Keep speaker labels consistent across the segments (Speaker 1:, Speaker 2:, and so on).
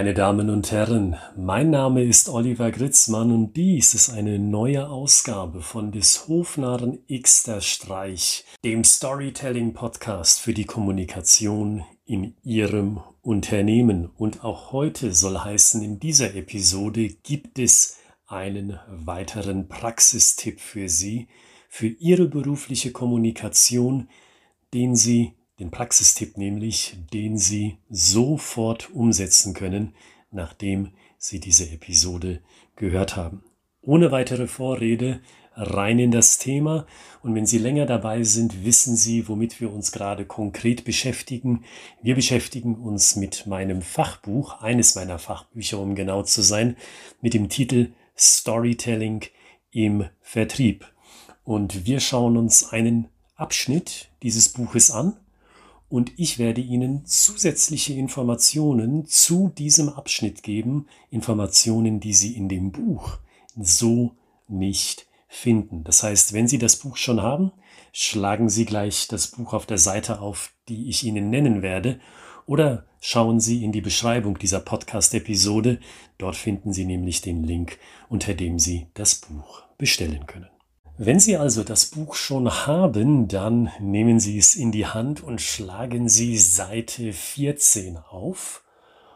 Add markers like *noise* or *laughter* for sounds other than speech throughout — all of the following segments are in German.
Speaker 1: Meine Damen und Herren, mein Name ist Oliver Gritzmann und dies ist eine neue Ausgabe von des Hofnarren Xter Streich, dem Storytelling-Podcast für die Kommunikation in Ihrem Unternehmen. Und auch heute soll heißen, in dieser Episode gibt es einen weiteren Praxistipp für Sie, für Ihre berufliche Kommunikation, den Sie den Praxistipp nämlich, den Sie sofort umsetzen können, nachdem Sie diese Episode gehört haben. Ohne weitere Vorrede rein in das Thema und wenn Sie länger dabei sind, wissen Sie, womit wir uns gerade konkret beschäftigen. Wir beschäftigen uns mit meinem Fachbuch, eines meiner Fachbücher, um genau zu sein, mit dem Titel Storytelling im Vertrieb. Und wir schauen uns einen Abschnitt dieses Buches an und ich werde Ihnen zusätzliche Informationen zu diesem Abschnitt geben, Informationen, die Sie in dem Buch so nicht finden. Das heißt, wenn Sie das Buch schon haben, schlagen Sie gleich das Buch auf der Seite auf, die ich Ihnen nennen werde, oder schauen Sie in die Beschreibung dieser Podcast-Episode. Dort finden Sie nämlich den Link, unter dem Sie das Buch bestellen können. Wenn Sie also das Buch schon haben, dann nehmen Sie es in die Hand und schlagen Sie Seite 14 auf.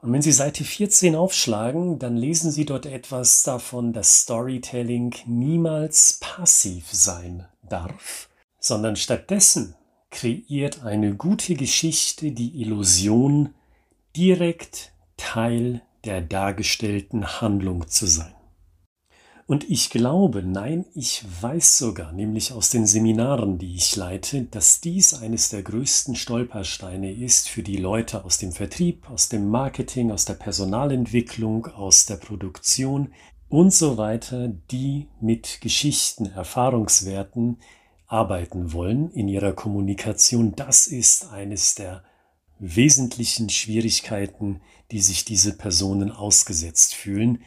Speaker 1: Und wenn Sie Seite 14 aufschlagen, dann lesen Sie dort etwas davon, dass Storytelling niemals passiv sein darf, sondern stattdessen kreiert eine gute Geschichte die Illusion, direkt Teil der dargestellten Handlung zu sein. Und ich glaube, nein, ich weiß sogar, nämlich aus den Seminaren, die ich leite, dass dies eines der größten Stolpersteine ist für die Leute aus dem Vertrieb, aus dem Marketing, aus der Personalentwicklung, aus der Produktion und so weiter, die mit Geschichten, Erfahrungswerten arbeiten wollen in ihrer Kommunikation. Das ist eines der wesentlichen Schwierigkeiten, die sich diese Personen ausgesetzt fühlen,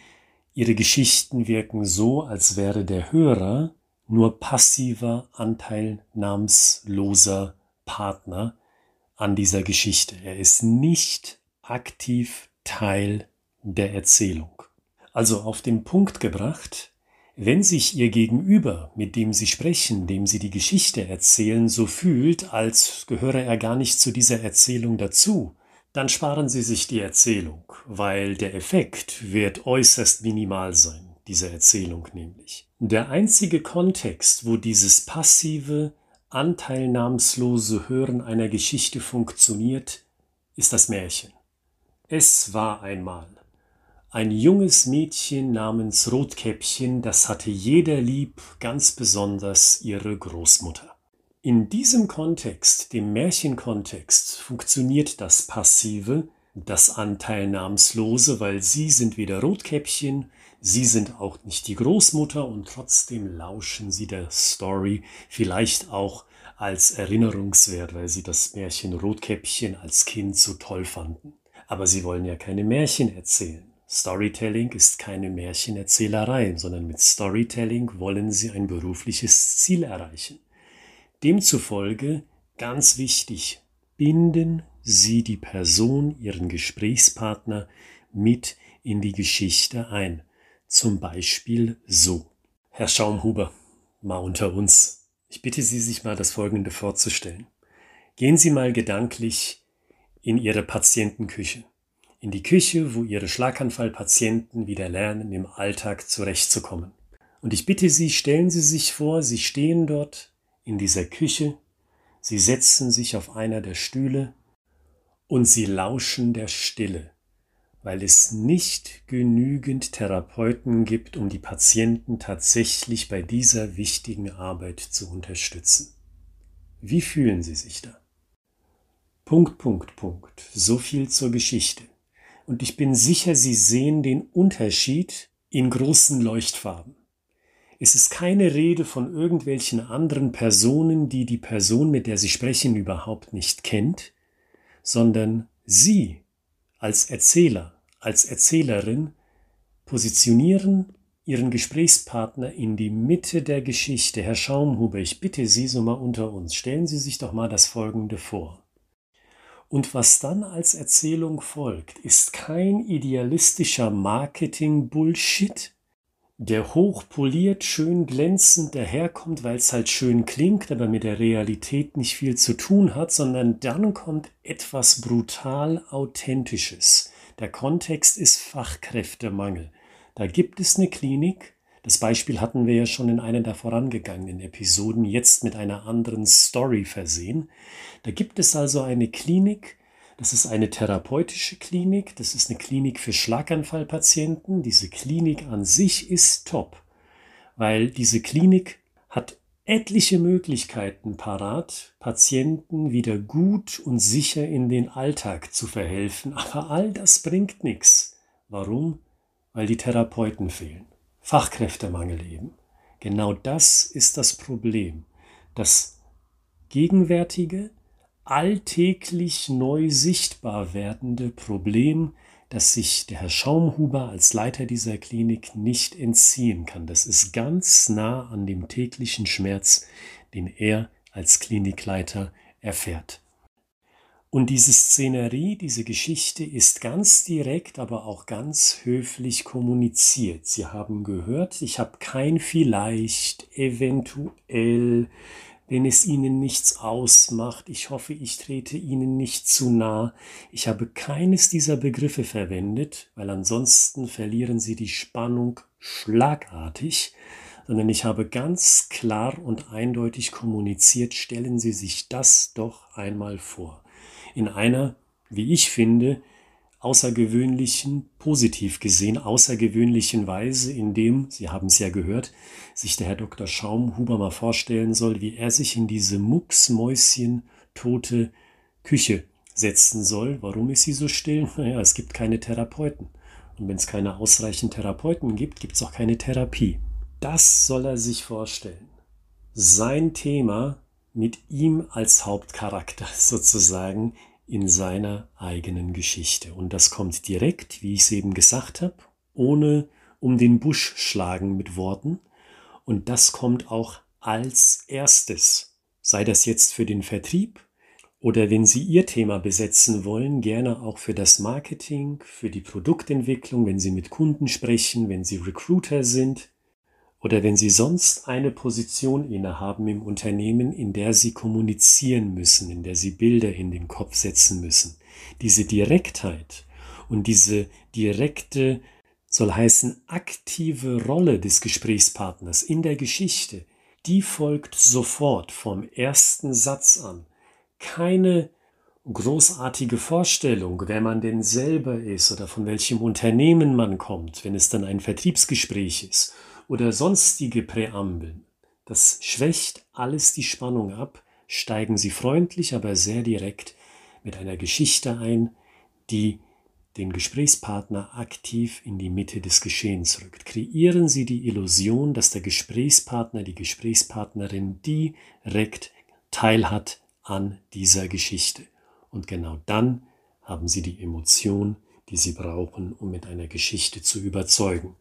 Speaker 1: Ihre Geschichten wirken so, als wäre der Hörer nur passiver, anteilnahmsloser Partner an dieser Geschichte. Er ist nicht aktiv Teil der Erzählung. Also auf den Punkt gebracht, wenn sich Ihr Gegenüber, mit dem Sie sprechen, dem Sie die Geschichte erzählen, so fühlt, als gehöre er gar nicht zu dieser Erzählung dazu, dann sparen Sie sich die Erzählung, weil der Effekt wird äußerst minimal sein, diese Erzählung nämlich. Der einzige Kontext, wo dieses passive, anteilnahmslose Hören einer Geschichte funktioniert, ist das Märchen. Es war einmal. Ein junges Mädchen namens Rotkäppchen, das hatte jeder lieb, ganz besonders ihre Großmutter. In diesem Kontext, dem Märchenkontext, funktioniert das Passive, das Anteilnahmslose, weil sie sind weder Rotkäppchen, sie sind auch nicht die Großmutter und trotzdem lauschen sie der Story, vielleicht auch als Erinnerungswert, weil sie das Märchen Rotkäppchen als Kind so toll fanden. Aber sie wollen ja keine Märchen erzählen. Storytelling ist keine Märchenerzählerei, sondern mit Storytelling wollen sie ein berufliches Ziel erreichen. Demzufolge ganz wichtig, binden Sie die Person, Ihren Gesprächspartner mit in die Geschichte ein. Zum Beispiel so. Herr Schaumhuber, mal unter uns. Ich bitte Sie, sich mal das Folgende vorzustellen. Gehen Sie mal gedanklich in Ihre Patientenküche. In die Küche, wo Ihre Schlaganfallpatienten wieder lernen, im Alltag zurechtzukommen. Und ich bitte Sie, stellen Sie sich vor, Sie stehen dort in dieser Küche, sie setzen sich auf einer der Stühle und sie lauschen der Stille, weil es nicht genügend Therapeuten gibt, um die Patienten tatsächlich bei dieser wichtigen Arbeit zu unterstützen. Wie fühlen Sie sich da? Punkt, Punkt, Punkt. So viel zur Geschichte. Und ich bin sicher, Sie sehen den Unterschied in großen Leuchtfarben. Es ist keine Rede von irgendwelchen anderen Personen, die die Person, mit der Sie sprechen, überhaupt nicht kennt, sondern Sie als Erzähler, als Erzählerin positionieren Ihren Gesprächspartner in die Mitte der Geschichte. Herr Schaumhuber, ich bitte Sie so mal unter uns, stellen Sie sich doch mal das Folgende vor. Und was dann als Erzählung folgt, ist kein idealistischer Marketing-Bullshit, der hochpoliert, schön glänzend daherkommt, weil es halt schön klingt, aber mit der Realität nicht viel zu tun hat, sondern dann kommt etwas brutal Authentisches. Der Kontext ist Fachkräftemangel. Da gibt es eine Klinik, das Beispiel hatten wir ja schon in einer der vorangegangenen Episoden, jetzt mit einer anderen Story versehen. Da gibt es also eine Klinik, das ist eine therapeutische Klinik, das ist eine Klinik für Schlaganfallpatienten. Diese Klinik an sich ist top, weil diese Klinik hat etliche Möglichkeiten parat, Patienten wieder gut und sicher in den Alltag zu verhelfen. Aber all das bringt nichts. Warum? Weil die Therapeuten fehlen. Fachkräftemangel eben. Genau das ist das Problem. Das gegenwärtige, alltäglich neu sichtbar werdende Problem, das sich der Herr Schaumhuber als Leiter dieser Klinik nicht entziehen kann. Das ist ganz nah an dem täglichen Schmerz, den er als Klinikleiter erfährt. Und diese Szenerie, diese Geschichte ist ganz direkt, aber auch ganz höflich kommuniziert. Sie haben gehört, ich habe kein vielleicht, eventuell, wenn es Ihnen nichts ausmacht. Ich hoffe, ich trete Ihnen nicht zu nah. Ich habe keines dieser Begriffe verwendet, weil ansonsten verlieren Sie die Spannung schlagartig, sondern ich habe ganz klar und eindeutig kommuniziert, stellen Sie sich das doch einmal vor. In einer, wie ich finde, außergewöhnlichen, positiv gesehen, außergewöhnlichen Weise, indem, Sie haben es ja gehört, sich der Herr Dr. Schaumhuber mal vorstellen soll, wie er sich in diese mucksmäuschen tote Küche setzen soll. Warum ist sie so still? Naja, es gibt keine Therapeuten. Und wenn es keine ausreichend Therapeuten gibt, gibt es auch keine Therapie. Das soll er sich vorstellen. Sein Thema mit ihm als Hauptcharakter *laughs* sozusagen in seiner eigenen Geschichte. Und das kommt direkt, wie ich es eben gesagt habe, ohne um den Busch schlagen mit Worten. Und das kommt auch als erstes. Sei das jetzt für den Vertrieb oder wenn Sie Ihr Thema besetzen wollen, gerne auch für das Marketing, für die Produktentwicklung, wenn Sie mit Kunden sprechen, wenn Sie Recruiter sind, oder wenn Sie sonst eine Position innehaben im Unternehmen, in der Sie kommunizieren müssen, in der Sie Bilder in den Kopf setzen müssen. Diese Direktheit und diese direkte, soll heißen, aktive Rolle des Gesprächspartners in der Geschichte, die folgt sofort vom ersten Satz an. Keine großartige Vorstellung, wer man denn selber ist oder von welchem Unternehmen man kommt, wenn es dann ein Vertriebsgespräch ist oder sonstige Präambeln. Das schwächt alles die Spannung ab, steigen Sie freundlich, aber sehr direkt mit einer Geschichte ein, die den Gesprächspartner aktiv in die Mitte des Geschehens rückt. Kreieren Sie die Illusion, dass der Gesprächspartner, die Gesprächspartnerin direkt teilhat an dieser Geschichte. Und genau dann haben Sie die Emotion, die Sie brauchen, um mit einer Geschichte zu überzeugen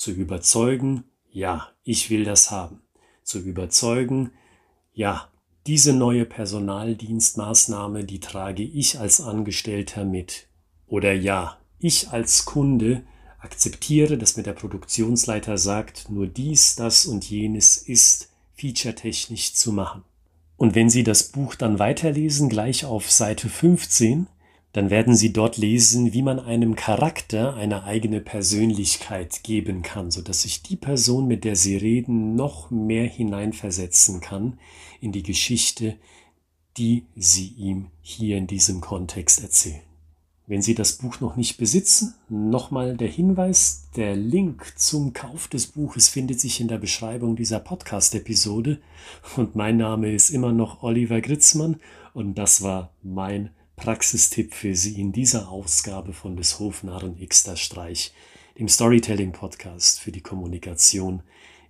Speaker 1: zu überzeugen, ja, ich will das haben, zu überzeugen, ja, diese neue Personaldienstmaßnahme, die trage ich als Angestellter mit. Oder ja, ich als Kunde akzeptiere, dass mir der Produktionsleiter sagt, nur dies, das und jenes ist featuretechnisch zu machen. Und wenn Sie das Buch dann weiterlesen, gleich auf Seite 15, dann werden Sie dort lesen, wie man einem Charakter eine eigene Persönlichkeit geben kann, so dass sich die Person, mit der Sie reden, noch mehr hineinversetzen kann in die Geschichte, die Sie ihm hier in diesem Kontext erzählen. Wenn Sie das Buch noch nicht besitzen, nochmal der Hinweis, der Link zum Kauf des Buches findet sich in der Beschreibung dieser Podcast-Episode und mein Name ist immer noch Oliver Gritzmann und das war mein Praxistipp für Sie in dieser Ausgabe von des Hofnarren Xter Streich, dem Storytelling-Podcast für die Kommunikation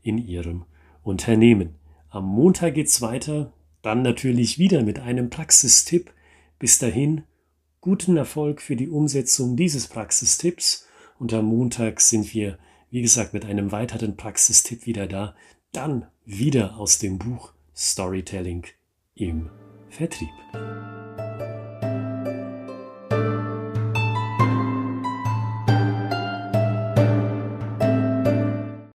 Speaker 1: in Ihrem Unternehmen. Am Montag geht's weiter, dann natürlich wieder mit einem Praxistipp. Bis dahin guten Erfolg für die Umsetzung dieses Praxistipps und am Montag sind wir, wie gesagt, mit einem weiteren Praxistipp wieder da, dann wieder aus dem Buch Storytelling im Vertrieb.